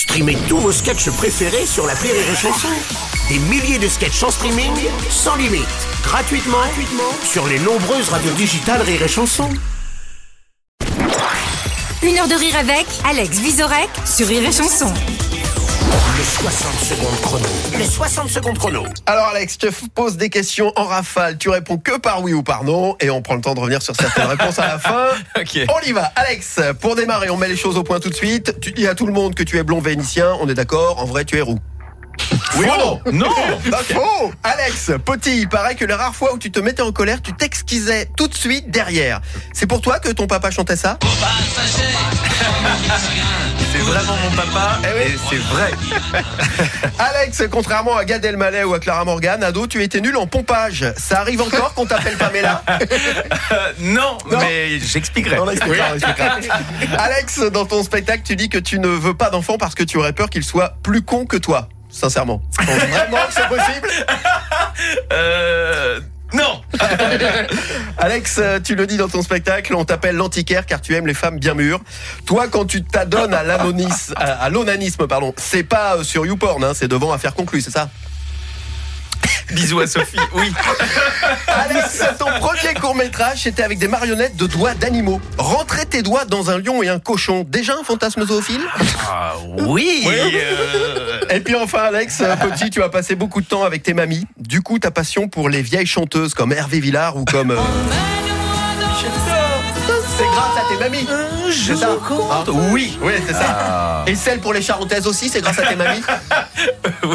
Streamez tous vos sketchs préférés sur la Rire et Chanson. Des milliers de sketchs en streaming, sans limite, gratuitement, gratuitement sur les nombreuses radios digitales Rire et Chanson. Une heure de rire avec Alex Visorek sur Rire et Chanson. Les 60 secondes chrono. Les 60 secondes chrono. Alors Alex, je te pose des questions en rafale. Tu réponds que par oui ou par non et on prend le temps de revenir sur certaines réponses à la fin. Ok. On y va. Alex, pour démarrer, on met les choses au point tout de suite. Tu dis à tout le monde que tu es blond vénitien. On est d'accord En vrai, tu es roux. Oui ou non? Non Ok. Alex, petit, il paraît que les rares fois où tu te mettais en colère, tu t'exquisais tout de suite derrière. C'est pour toi que ton papa chantait ça? C'est vraiment mon papa Eh et c'est vrai. Alex, contrairement à Gad Elmaleh ou à Clara Morgan, ado, tu étais nul en pompage. Ça arrive encore qu'on t'appelle Pamela Euh, non, Non. mais j'expliquerai. Alex, dans ton spectacle, tu dis que tu ne veux pas d'enfant parce que tu aurais peur qu'il soit plus con que toi. Sincèrement. Vraiment que c'est possible Euh, non Alex, euh, tu le dis dans ton spectacle, on t'appelle l'antiquaire car tu aimes les femmes bien mûres. Toi, quand tu t'adonnes à l'onanisme, pardon, c'est pas euh, sur YouPorn, hein, c'est devant affaire conclue, c'est ça? Bisous à Sophie, oui. Alex, ton premier court-métrage, c'était avec des marionnettes de doigts d'animaux. Rentrer tes doigts dans un lion et un cochon, déjà un fantasme zoophile? Ah, oui, euh, Et puis enfin, Alex, petit, tu as passé beaucoup de temps avec tes mamies. Du coup, ta passion pour les vieilles chanteuses comme Hervé Villard ou comme... euh, C'est grâce à tes mamies C'est ça Hein Oui, Oui, c'est ça. Et celle pour les charentaises aussi, c'est grâce à tes mamies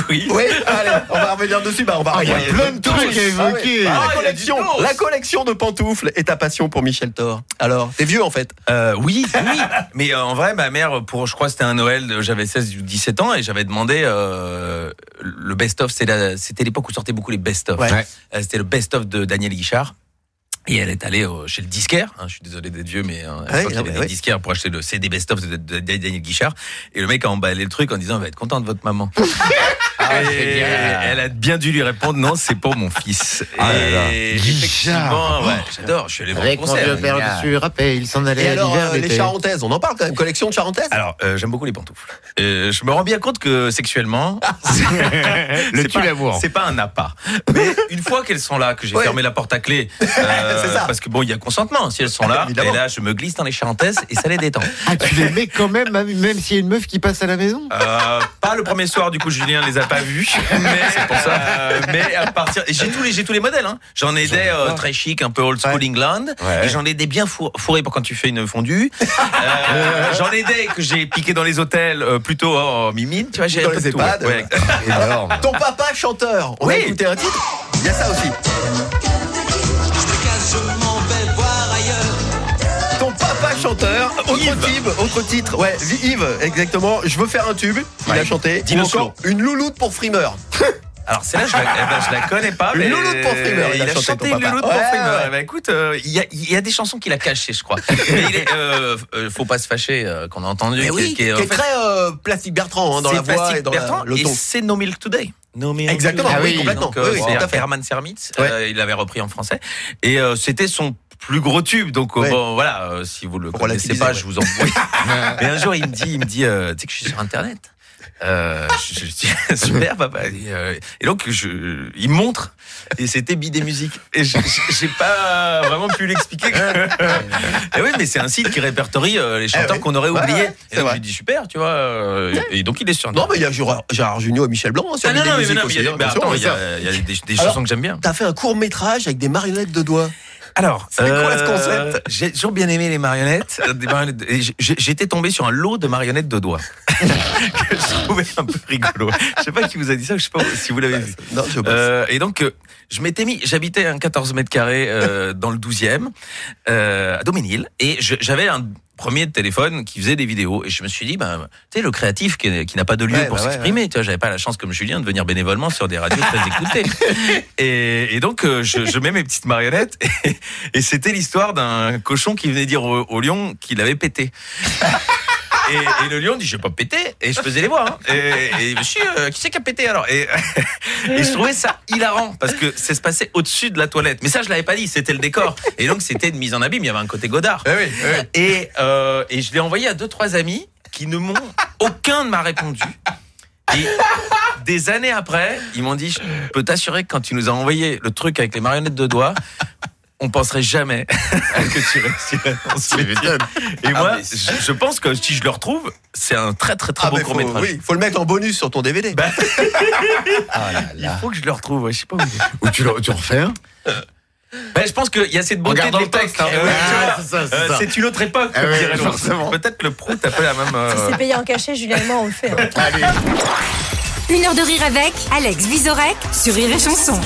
oui. Oui, allez, on va revenir dessus. Bah, on va il y a revenir. plein de trucs à évoquer. Ah, Ah, la il y a collection, la collection de pantoufles et ta passion pour Michel Thor. Alors, t'es vieux en fait. Euh, oui, oui. Mais euh, en vrai, ma mère, pour, je crois que c'était un Noël, j'avais 16 ou 17 ans et j'avais demandé euh, le best-of. C'était l'époque où sortaient beaucoup les best-of. Ouais. C'était le best-of de Daniel Guichard. Et elle est allée euh, chez le disquaire. hein, je suis désolé d'être vieux, mais à Ouais, l'époque, il y avait des ouais. disquaires pour acheter le CD best-of de, de- de Daniel Guichard. Et le mec a emballé le truc en disant, on va être content de votre maman. et elle a bien dû lui répondre, non, c'est pour mon fils. Ah là là. et Guichard. effectivement, ouais, j'adore. Je suis allé voir le concert. père dessus, rappel, il s'en allait Et à alors, euh, les charentaises, on en parle quand même. Collection de charentaises? Alors, euh, j'aime beaucoup les pantoufles. Euh, je me rends bien compte que sexuellement, Le c'est pas- pas un appât. Mais une fois qu'elles sont là, que j'ai fermé la porte à clé, ça. parce que bon, il y a consentement si elles sont là. Évidemment. et là, je me glisse dans les charentaises et ça les détend. Ah, tu les mets quand même, même s'il y a une meuf qui passe à la maison? Euh, pas le premier soir, du coup, Julien les a pas vus. Mais c'est pour ça. mais à partir, j'ai tous les, j'ai tous les modèles. Hein. J'en ai des euh, très chic, un peu old school Ouais. England. Ouais. Et j'en ai des bien four- fourrés pour quand tu fais une fondue. Euh, j'en ai des que j'ai piqués dans les hôtels, euh, plutôt oh, mimine. Tu vois, j'ai Dans un peu les EHPAD. ouais. Ton papa chanteur. On Oui. va écouter un titre? Il y a ça aussi. Chanteur, autre Yves. type, autre titre, ouais, Yves, exactement. Je veux faire un tube. Il Ouais. a chanté. Ou encore une louloute pour frimeur. Alors c'est là je la, eh ben, je la connais pas Une mais louloute pour frimeur, il il a chanté, chanté louloute pour Ouais, frimeur. ouais. Eh ben, écoute, euh, il y, a, il y a des chansons qu'il a cachées, je crois. mais il est, euh, euh, faut pas se fâcher euh, qu'on a entendu. Mais qui- oui, qui est, qui est fait, très euh, plastique Bertrand hein, dans la voix et dans la- Bertrand le et ton. c'est No Milk Today. No Milk Exactement, Today. oui, complètement. Donc, euh, Oui, oui, c'est. Herman Sermitz. Ouais. euh, il l'avait repris en français et euh, c'était son plus gros tube. Donc euh, Ouais. bon, voilà, euh, si vous le connaissez pas, ouais. je vous envoie. Mais un jour, il me dit, il me dit, euh, tu sais que je suis sur Internet. Euh, je, je dis super papa et, euh, et donc je, il me montre et c'était Bidé Musique et je- je- j'ai pas vraiment pu l'expliquer et oui mais c'est un site qui répertorie euh, les chanteurs Eh ouais. qu'on aurait oubliés ouais, et donc vrai. j'ai dit super tu vois et donc il est sur Non, mais il y a Gérard, Jugnot et Michel Blanc hein, sur ah, non, non, mais, non, mais il y a, hein, attends, y a, y a des, des chansons que j'aime bien T'as fait un court métrage avec des marionnettes de doigts. Alors, C'est quoi ce concept J'ai toujours bien aimé les marionnettes. euh, marionnettes J'étais tombé sur un lot de marionnettes de doigts que je trouvais un peu rigolo. Je sais pas qui vous a dit ça, je sais pas si vous l'avez vu. Non, je. Euh, et donc, euh, je m'étais mis, j'habitais un 14 mètres carrés euh, dans le 12e, euh, à Doménil, et j'avais un premier téléphone qui faisait des vidéos, et je me suis dit, ben, tu sais, le créatif qui, qui n'a pas de lieu Ouais, pour bah ouais, s'exprimer, tu vois, j'avais pas la chance comme Julien de venir bénévolement sur des radios très écoutées. Et, et donc, euh, je, je mets mes petites marionnettes, et, et c'était l'histoire d'un cochon qui venait dire au, au lion qu'il avait pété. Et, et le lion dit j'ai pas pété et je faisais les voix hein. et, et monsieur euh, qui c'est qui a pété alors? Et, et je trouvais ça hilarant parce que ça se passait au-dessus de la toilette mais ça je l'avais pas dit c'était le décor et donc c'était une mise en abîme il y avait un côté Godard Eh oui, eh oui. et, euh, et je l'ai envoyé à deux trois amis qui ne m'ont aucun ne m'a répondu. Et des années après, ils m'ont dit, je peux t'assurer que quand tu nous as envoyé le truc avec les marionnettes de doigts, on penserait jamais que tu réussirais dans ce métier. Et moi, Ah, mais je, je pense que si je le retrouve, c'est un très très très Ah, beau court métrage. oui, faut le mettre en bonus sur ton DVD. Bah, Ah là il faut que je le retrouve. ouais, Je sais pas où. Ou tu, le- tu refais un Bah, je pense qu'il y a cette beauté de le texte, hein. Ouais. Ah, c'est Euh. C'est une autre époque, Ah forcément. Peut-être le prout a pas la même. euh, Si c'est payé en cachet, Julien et moi, on le fait. hein. Allez. Une heure de rire avec Alex Visorek sur Rire et Chanson.